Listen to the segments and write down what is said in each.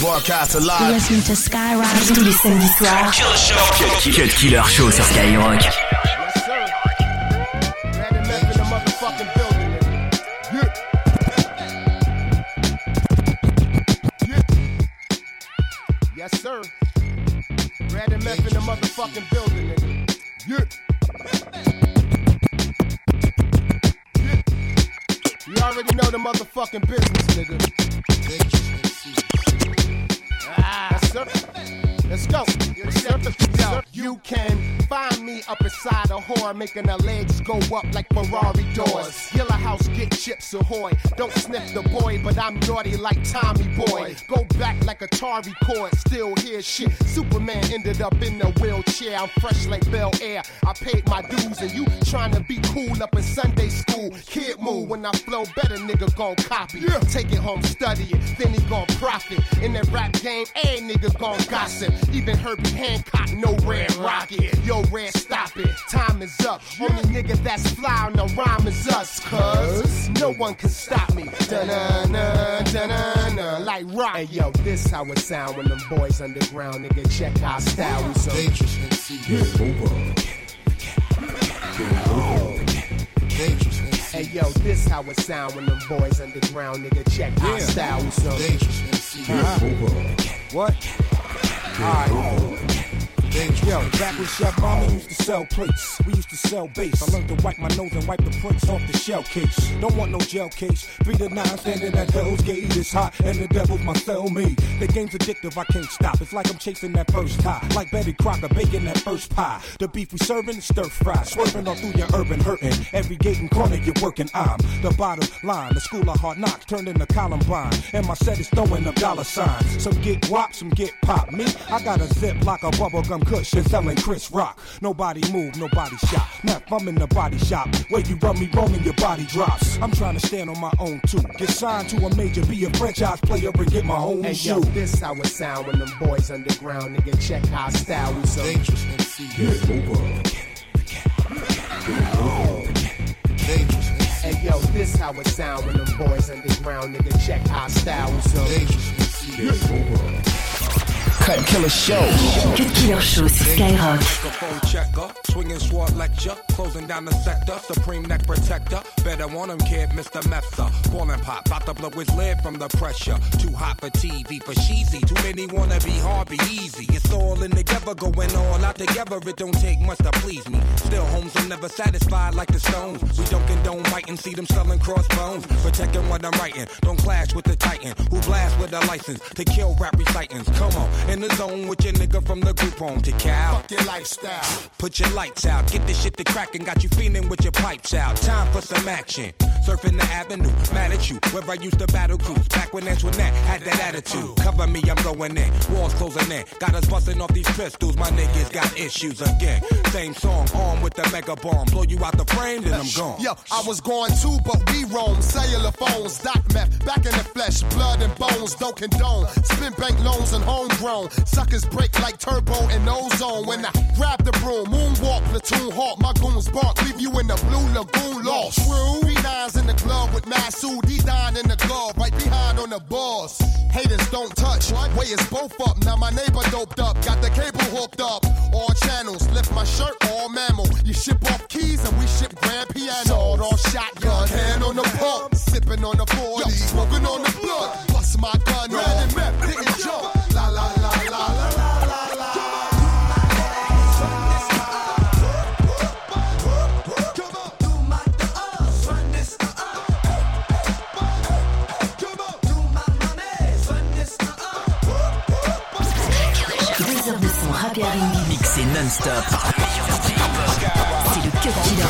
Broadcast You're alive. listening to Skyrock. Tous les samedis soirs, Cut Killer Show sur Skyrock. Yes, sir. Red and left in the motherfucking building, nigga. Yeah. Yeah. Yes, sir. Red and left in the motherfucking building, nigga. Yeah. Yeah. You already know the motherfucking business, nigga. Let's go. Yes, sir. You can find me up inside a whore, making her legs go up like Ferrari doors. Yellow house, get chips ahoy. Don't sniff the boy, but I'm naughty like Tommy Boy. Go back like Atari cord, still hear shit. Superman ended up in a wheelchair. I'm fresh like Bel Air. I paid my dues, and you trying to be cool up in Sunday school. Kid move when I flow better, nigga gon' copy. Take it home, study it, then he gon' profit. In that rap game, a nigga gon' gossip. Even Herbie Hancock, no red rocket. Yo, red, stop it. Time is up. Only nigga that's fly on the rhyme is us, cuz no one can stop me. Dun-dun-dun, dun-dun-dun, like rock. Hey, yo, this how it sound when them boys underground, nigga. Check our style. We so Dangerous MC. Dangerous MC. Hey, yo, this how it sound when them boys underground, nigga. Check our style. We so Dangerous MC. What? Alright. Yo, back when Chef Mama used to sell plates, we used to sell base. I learned to wipe my nose and wipe the prints off the shell case. Don't want no gel case. Three to nine standing at Hell's Gate. It's hot and the devil's my cellmate. The game's addictive, I can't stop. It's like I'm chasing that first high. Like Betty Crocker baking that first pie. The beef we serving is stir fry. Swerving all through your urban hurting. Every gate and corner you're working. I'm the bottom line. The school of hard knocks turned into Columbine. And my set is throwing up dollar signs. Some get whop, some get pop. Me, I got a zip like a bubblegum cushion selling Chris Rock. Nobody move, nobody shot. Now I'm in the body shop, where you run me wrong and your body drops. I'm trying to stand on my own too. Get signed to a major, be a franchise player and get my own Hey, shoe. yo, this how it sound when them boys underground, nigga. Check our style. We so Dangerous MC. Dangerous MC. Hey, yo, this how it sound when them boys underground, nigga. Check our style. We so Dangerous MC. Cut Killer Show. Cut Killer Show sur Skyrock. Microphone checker, swinging sword lecture, closing down the sector, supreme neck protector. Better want him, kid, Mr. Mepsa. Ballin' pop, about to blow his lid from the pressure. Too hot for TV, for cheesy. Too many wanna be hard, be easy. It's all in together, going all out together. It don't take much to please me. Still, homes are never satisfied like the stones. We don't condone biting, see them selling crossbones. Protecting what I'm writing, don't clash with the titan who blast with a license to kill rap recitants. Come on, in the zone with your nigga from the group home to Cal. fuck your lifestyle. Put your lights out, get this shit to crackin', got you feeling with your pipes out. Time for some action surfing the avenue. Mad at you, where I used to battle cruise. Back when Antoinette had that attitude. Cover me, I'm going in. Walls closing in. Got us busting off these pistols. My niggas got issues again. Same song, armed with the mega bomb. Blow you out the frame, then I'm gone. Yo, I was going too, but we roam. Cellular phones, doc meth, back in the flesh. Blood and bones, don't condone. Spin bank loans and homegrown. Suckers break like turbo and ozone. When I grab the broom, moonwalk, platoon hawk. My goons bark, leave you in the blue lagoon lost. True. In the glove with Masood, he dying in the glove, right behind on the boss. Haters don't touch, way is both up. Now my neighbor doped up, got the cable hooked up. All channels, lift my shirt, all mammal. You ship off keys and we ship grand piano. Sawed off shotgun, hand on the pump, sipping on the 40, smoking on the blunt. Bust my gun, red and non-stop. C'est le Cut Killer.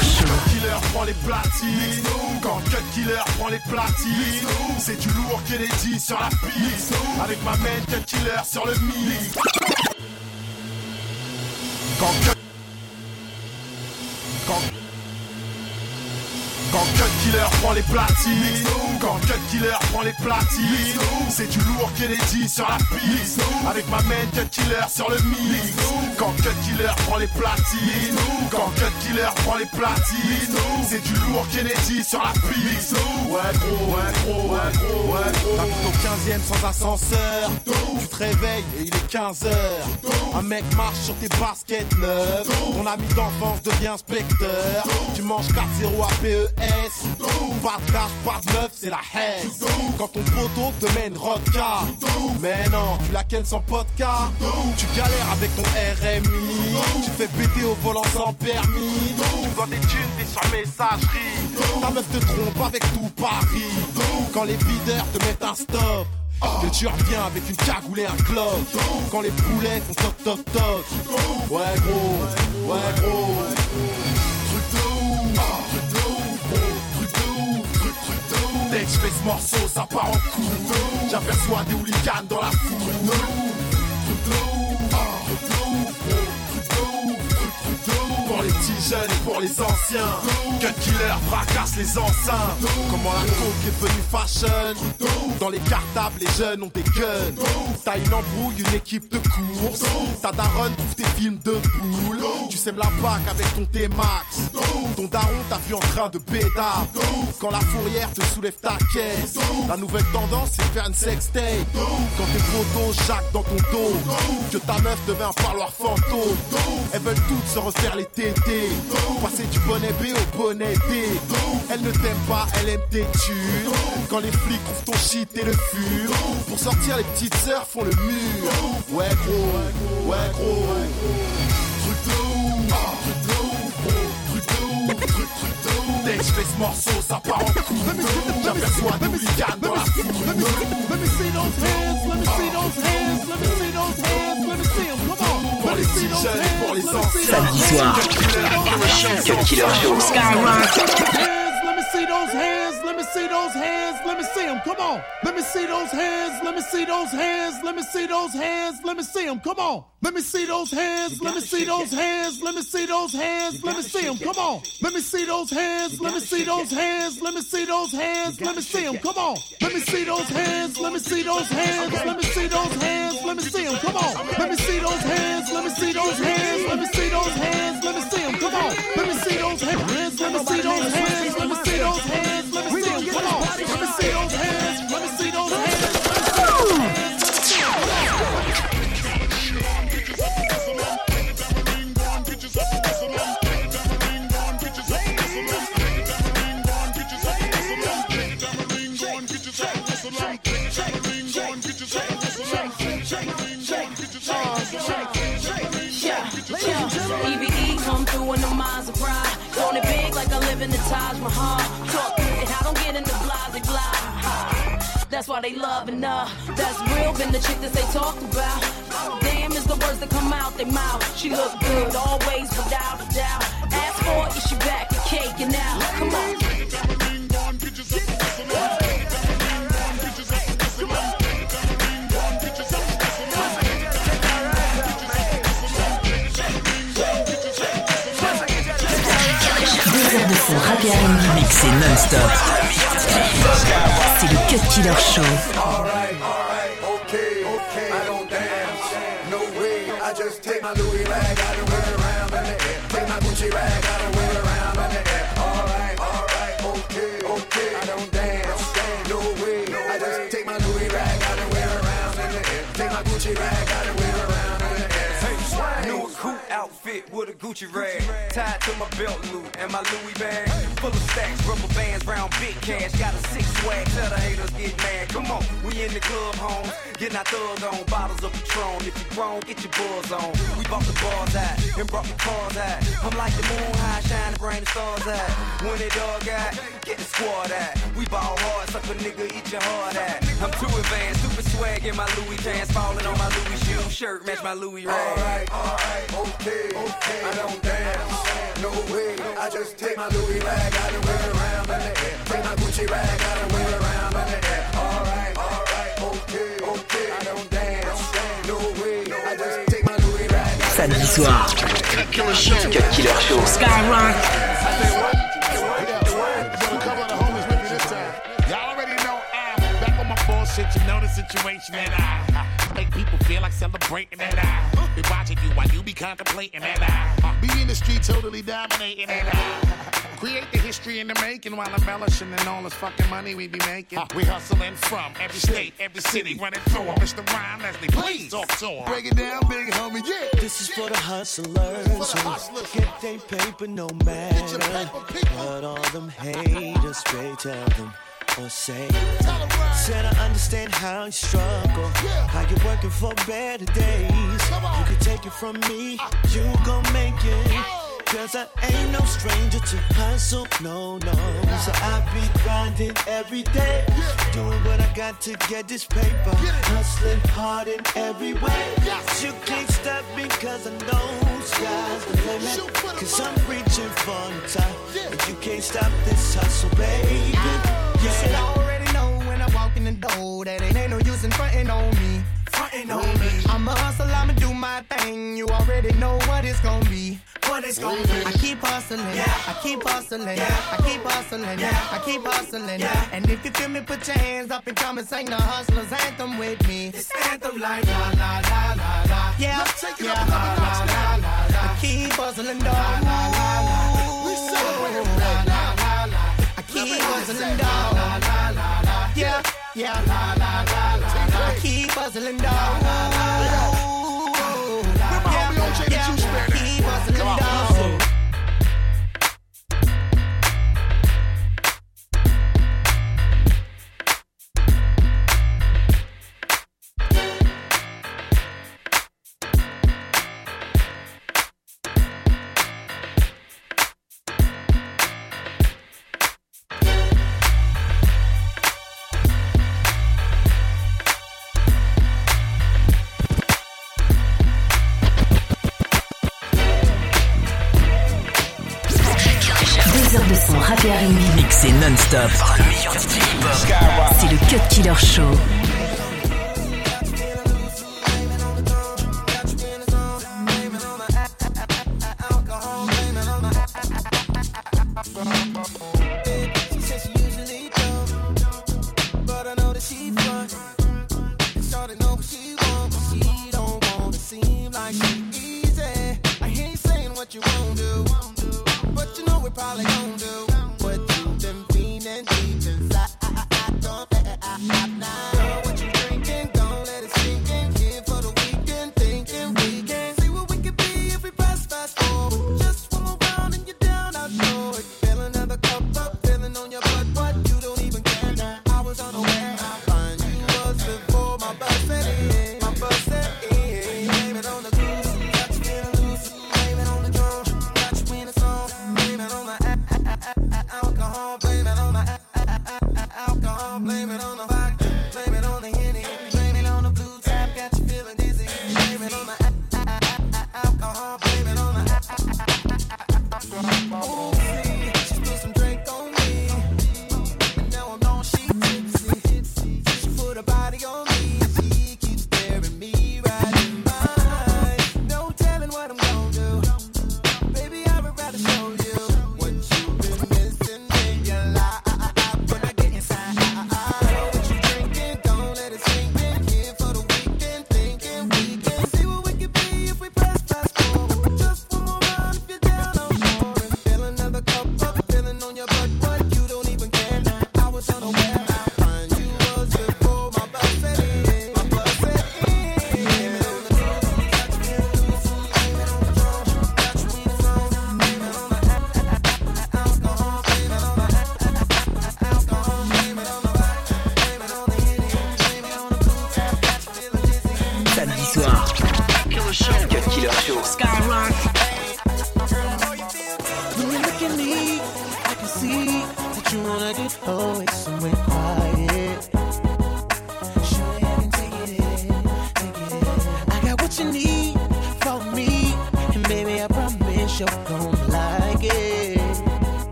Killer prend les platines. Quand Cut Killer prend les platines. C'est du lourd Kennedy sur la piste. Avec ma main Cut Killer sur le mix Killer prend les platines Quand Cut Killer prend les platines C'est du lourd Kennedy sur la piste Avec ma main Cut Killer sur le mix Quand Cut Killer prend les platines Quand Cut killer prend les platines. C'est du lourd Kennedy sur la piste. Ouais gros, ouais gros, ouais gros, ouais gros. T'habites au 15ème sans ascenseur. Tu te réveilles et il est 15h. Un mec marche sur tes baskets neuves. Ton ami d'enfance devient inspecteur. Tu manges 4-0 à PES. Pas de cash, pas de meuf, c'est la haine. Quand ton poteau te mène rodka. Mais non, tu la ken sans podcast. Tu galères avec ton RMI. Tu fais péter au volant sans permis. Tu dois des thunes, t'es sur messagerie. Ta meuf te trompe avec tout Paris. Quand les bideurs te mettent un stop. Que tu reviens avec une cagoule et un clock Quand les poulets font toc toc toc Ouais gros, ouais gros je fais ce morceau, ça part en couille. J'aperçois des hooligans dans la foule. Pour les petits jeunes et pour les anciens. Cut killer fracasse les enceintes. Comment la coke est devenue fashion. Dans les cartables, les jeunes ont des guns. T'as une embrouille, une équipe de course Ta daronne trouve tes films de poule. Tu sèmes la bac avec ton T-Max Ton daron t'a vu en train de pédard Quand la fourrière te soulève ta caisse. La nouvelle tendance c'est faire une sextape Quand tes potos jacques dans ton dos. Que ta meuf devient un parloir fantôme. Elles veulent toutes se refaire les Passer du bonnet B au bonnet D Elle ne t'aime pas, elle aime tes thunes Quand les flics trouvent ton shit et le fur Pour sortir les petites sœurs font le mur Ouais gros, ouais gros Truc de ouf, truc de ouf, truc de ouf, truc, truc de ouf. Dès que je fais ce morceau, ça part en couille. J'aperçois des hooligans dans la foule. Let me see those hands, let me see those hands, let me see those hands, let me see them, come on. Pour les petits jeunes. Samedi soir. Cut Killer Show. see those hands, let me see those hands, let me see them, come on. Let me see those hands, let me see those hands, let me see those hands, let me see them, come on. Let me see those hands, let me see those hands, let me see those hands, let me see them, come on. Let me see those hands, let me see those hands, let me see those hands, let me see them, come on. Let me see those hands, let me see those hands, let me see those hands, let me see them, come on. Let me see those hands, let me see those hands, let me see those hands, let me see them, come on. Let me see those hands, let me see those hands, let me see those hands, let me see them, come on. Let me see those hands, in the minds. On it big like I live in the Taj Mahal. Talk and I don't get into blase blah. That's why they loving her. That's real, been the chick that they talked about. Damn is the words that come out their mouth. She look good always without a doubt. Ask for it, she back cake and now? Come on. Son rap et R&B Mixé non-stop. C'est le Cut Killer Show. I. I rag and wear around the air. Take my Gucci. I. I wear around the air. Coupe outfit with a Gucci rag tied to my belt loop and my Louis bag full of stacks, rubber bands, round big cash. Got a six swag, tell the haters get mad. Come on, we in the club, home, getting our thug on, bottles of Patron. If you grown, get your buzz on. We bought the bars out and brought the cars out. I'm like the moon high, shining, bring the stars out. When it dog got, get the squad out. We ball hard, suck a nigga, eat your heart out. Swag in my Louis pants, falling on my Louis shoe shirt, match my Louis rag. Alright, alright, okay, okay. I don't dance, no way. I just take my Louis rag out and wear around in the air. Take my Gucci rag out and wear it around in the air. Alright, alright, okay, okay. I don't dance, no way. I just take my Louis rag. Samedi soir. Cut Killer Show. Skyrock. Situation that I, I make people feel like celebrating that I. They watch watching you while you be contemplating and I be in the street totally dominating and I create the history in the making while embellishing and all this fucking money we be making. we hustling from every state, every city, running through 'em. Mr. Rhyme Leslie, please talk to 'em. Break it down, big homie, yeah. This is for the hustlers who get their paper no matter what all them haters straight tell them or say. Said I understand how you struggle, how you're working for better days. You can take it from me, you gon' make it. Cause I ain't no stranger to hustle, no, no. So I be grinding every day, doing what I got to get this paper. Hustling hard in every way. You can't stop me cause I know sky's the limit. Cause I'm reaching for the top. And you can't stop this hustle, baby. You should already know when I walk in the door that it ain't no use in frontin' on me. Frontin' on me. I'm a hustle, I'ma do my thing. You already know what it's gonna be. What it's gonna be. I keep hustling, I keep hustling, I keep hustling, I keep hustling. And if you feel me, put your hands up and come and sing the hustler's anthem with me. It's anthem like la la la la la. Yeah, yeah, la la la la la. I keep hustling, dog. La la la la. Keep hustling, dog. La la la la. Yeah, yeah, la la la la. Keep hustling, dog. La la la la. Yeah, yeah, keep hustling, dog. C'est le Cut Killer Show.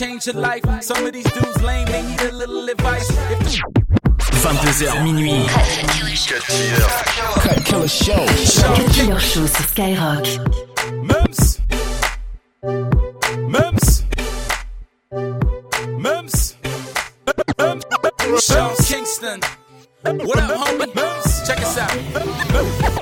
Change your life. Some of these dudes lame, they need a little advice. 22h minuit. Cut Killer. Cut Killer Show. Cut Killer Show sur Skyrock. Mims. Mims. Mims. Mims. Kingston. What up, homie? Mims. Check us out.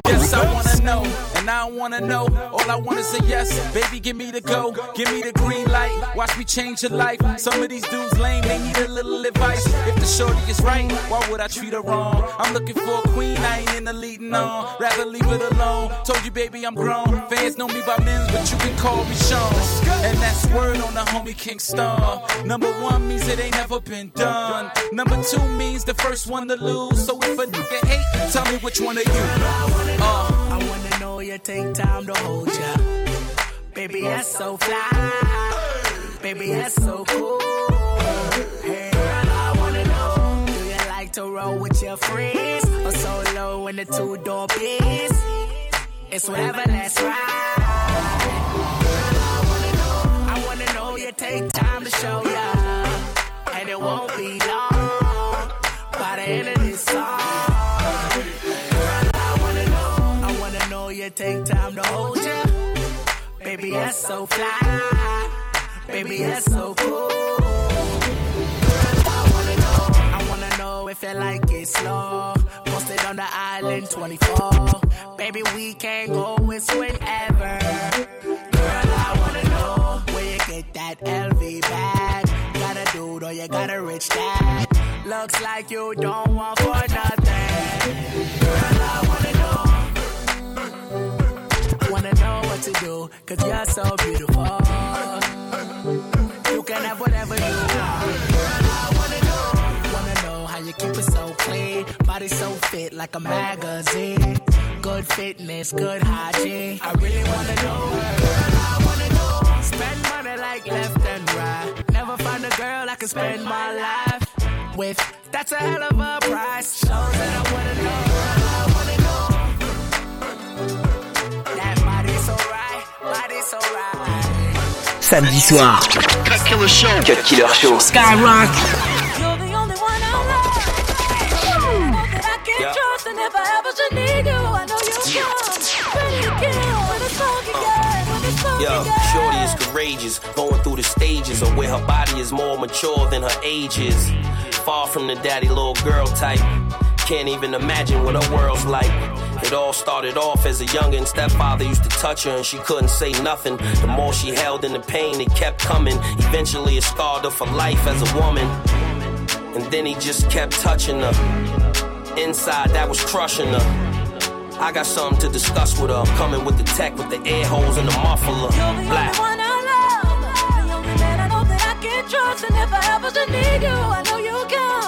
Yes, I wanna know, and I wanna know. All I want is a yes. Baby, give me the go, give me the green light. Watch me change your life. Some of these dudes lame, they need a little advice. If the shorty is right, why would I treat her wrong? I'm looking for a queen, I ain't in the leading on. Rather leave it alone. Told you, baby, I'm grown. Fans know me by Mims, but you can call me Sean. And that's word on the homie Kingston. Number one means it ain't never been done. Number two means the first one to lose. So if a nigga hate, tell me which one of you. You take time to hold ya. Baby, that's so fly. Baby, that's so cool. Hey, girl, I wanna know, do you like to roll with your friends or solo in the two door biz? It's whatever, that's right. Girl, I wanna know, I wanna know you take time to show ya, and it won't be long by the end of this song. Wanna take time to hold ya. Baby, that's so fly. Baby, that's so cool. I wanna know, I wanna know if you like it slow. Posted on the island 24. Baby, we can go, it's whenever. Girl, I wanna know where you get that LV bag. Got a dude or you got a rich dad. Looks like you don't want for nothing. Girl, I wanna. Wanna know what to do, cause you're so beautiful. You can have whatever you want. Girl, I wanna know. Wanna know how you keep it so clean. Body so fit like a magazine. Good fitness, good hygiene. I really wanna know. Girl, I wanna know. Spend money like left and right. Never find a girl I can spend my life with. That's a hell of a price. Shows that I wanna know. Girl, I wanna know. Samedi soir. Cut Killer Show. Cut Killer Show. Skyrock. You're the only one I love. That Yeah. trust, and if I ever should need you, I know you come. Ready to kill when it's smoking uh. good, when it's smoking Yo. Shorty is courageous, going through the stages of where her body is more mature than her age is. Far from the daddy little girl type. Can't even imagine what her world's like. It all started off as a youngin'. Stepfather used to touch her and she couldn't say nothing. The more she held in the pain, it kept coming. Eventually, it scarred her for life as a woman. And then he just kept touching her. Inside, that was crushing her. I got something to discuss with her. I'm coming with the tech with the air holes and the muffler. Black. one I love. The only man I know that I can trust, and if I ever should need you, I know you come.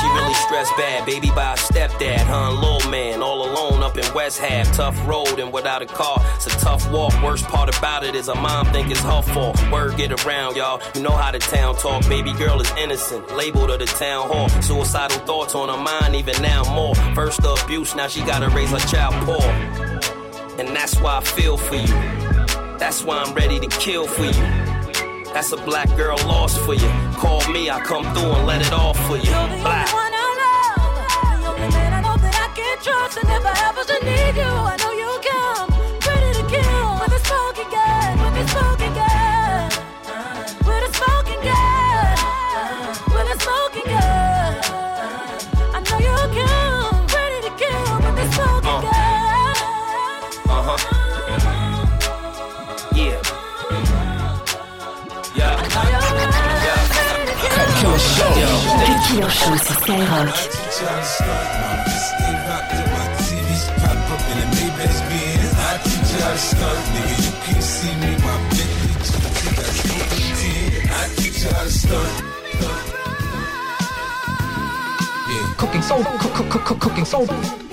she really stressed bad. Baby by a stepdad, and little man, all alone up in West Half. Tough road and without a car, it's a tough walk. Worst part about it is her mom think it's her fault. Word get around, y'all. You know how the town talk. Baby girl is innocent, labeled at the town hall. Suicidal thoughts on her mind, even now more. First the abuse, now she gotta raise her child poor. And that's why I feel for you. That's why I'm ready to kill for you. That's a black girl lost for you. Call me, I come through and let it off for you. Black. one I love. The only man I know that I can trust, and if I ever should need you, I know Killer Show sur Skyrock. Cooking soul, cook, cook, cook, cook, cooking soul.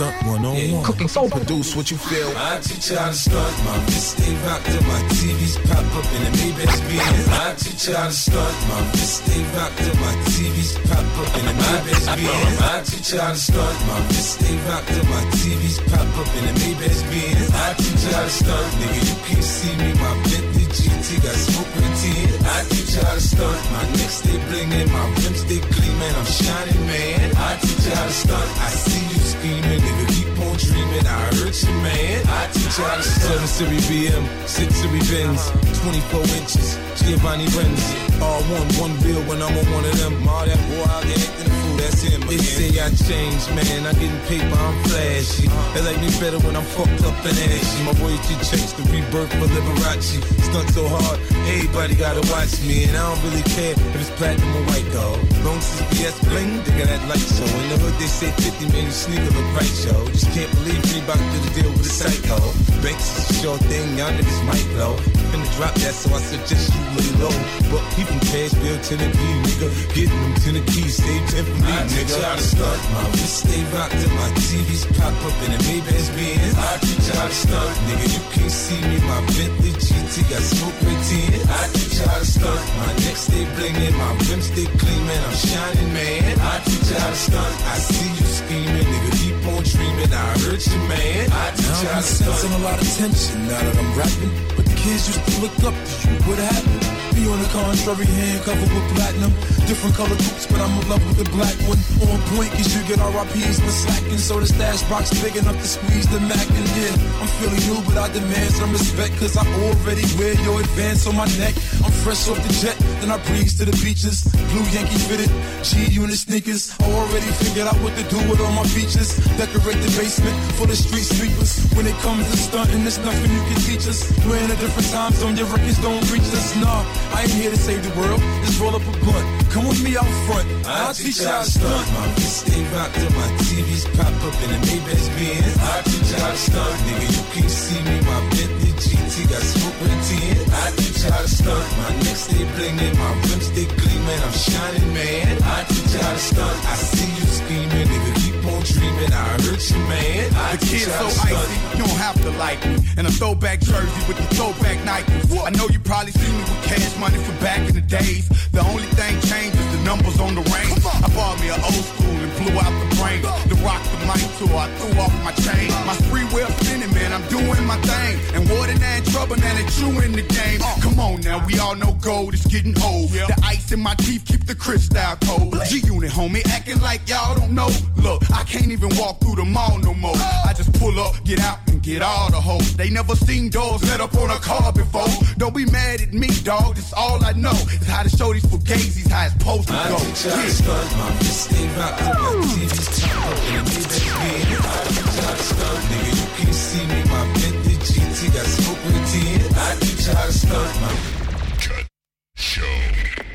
Stunt one on one. Cooking soul. Produce what you feel. I teach you how to stunt, my wrist stay rocked till my TVs pop up in the Maybach Benz. I teach you how to stunt, my wrist stay rocked till my TVs pop up in the Maybach Benz. I teach you how to stunt, my wrist stay rocked till my TVs pop up in the Maybach Benz. I teach you how to stunt, nigga you can't see me, my Bentley GT got smoke with tin. I teach you how to stunt, my neck stay blingin', my rims stay gleamin', I'm shining man. I teach you how to stunt, I see you I to stunt. 7 Series BM, 6 Series Benz, 24 inches, Giovanni Renz. All one, one bill when I'm on one of them. All that boy there acting a fool, that's him. They say I changed, man. I getting paper, I'm flashy. They like me better when I'm fucked up and ashy. My royalty checks the rebirth for Liberace. Stunt so hard, everybody gotta watch me. And I don't really care if it's platinum or white, dog. Long as BS bling, they got that light show. In the hood, they say 50 million sneaker look right, yo. Just can't believe Reebok did a deal with a psycho. Banks is a sure thing, y'all niggas might blow. Finna drop that, so I suggest you lay low. But keep them cash bill to the P, nigga. Getting them to the keys, stay 10 for teach nigga. you how to stunt, my wrist stay rocked till my TVs pop up in the Maybach Benz. I teach you how to stunt, nigga you can't see me, my Bentley GT got smoke tin. I teach you how to stunt, my neck stay blingin', my rims stay gleamin', I'm shining man. I teach you how to stunt, I see you scheming, nigga keep on dreaming, I hurt you man. I teach you Now how I'm to stunt. sensing a lot of tension now that I'm rapping. But the kids used to look up to you. What happened? Me on the contrary, hand covered with platinum. Different color coupes, but I'm in love with the black one. On point, cause you get RIPs for slacking. So the stash box big enough to squeeze the Mac. And yeah, I'm feeling new, but I demand some respect. Cause I already wear your advance on my neck. I'm fresh off the jet, then I breeze to the beaches. Blue Yankee fitted, G unit sneakers. I already figured out what to do with all my features. Decorate the basement for the street sweepers. When it comes to stunting, there's nothing you can teach us. We're in a different time zone, your records don't reach us. Nah, I ain't here to save the world. Just roll up a blunt. Come with me out front. I teach you how to stunt. My wrist stay rocked till my TVs pop up in the Maybach Benz. I teach you how to stunt. Nigga, you can't see me. My Bentley GT got smoke with tin. I teach you how to stunt. My neck stay blingin', my rims stay gleamin'. I'm shining, man. I teach you how to stunt. I see you scheming, nigga. Keep on dreaming. I hurt you, man. I kid's so icy, you don't have to like me. In a throwback jersey with the throwback Nikes. I know you probably see me with cash money from back in the days. The only thing changed is the numbers on the range. I bought me an old school and blew out the brain. The rock the mic tour, I threw off my chain. My Sprewell spinning, man, I'm doing my thing. And more than that but now that you in the game, uh, come on now, we all know gold is getting old. Yep. The ice in my teeth keep the crystal cold. G unit, homie, acting like y'all don't know. Look, I can't even walk through the mall no more. Uh. I just pull up, get out, and get all the hoes. They never seen doors let up on a car before. Don't be mad at me, dog. This all I know is how to show these fugazis how it's supposed to go. I just stay rockin' my TV's top and baby. I did y'all nigga. You can't see me, my vintage GT got how to stunt. Cut. Show.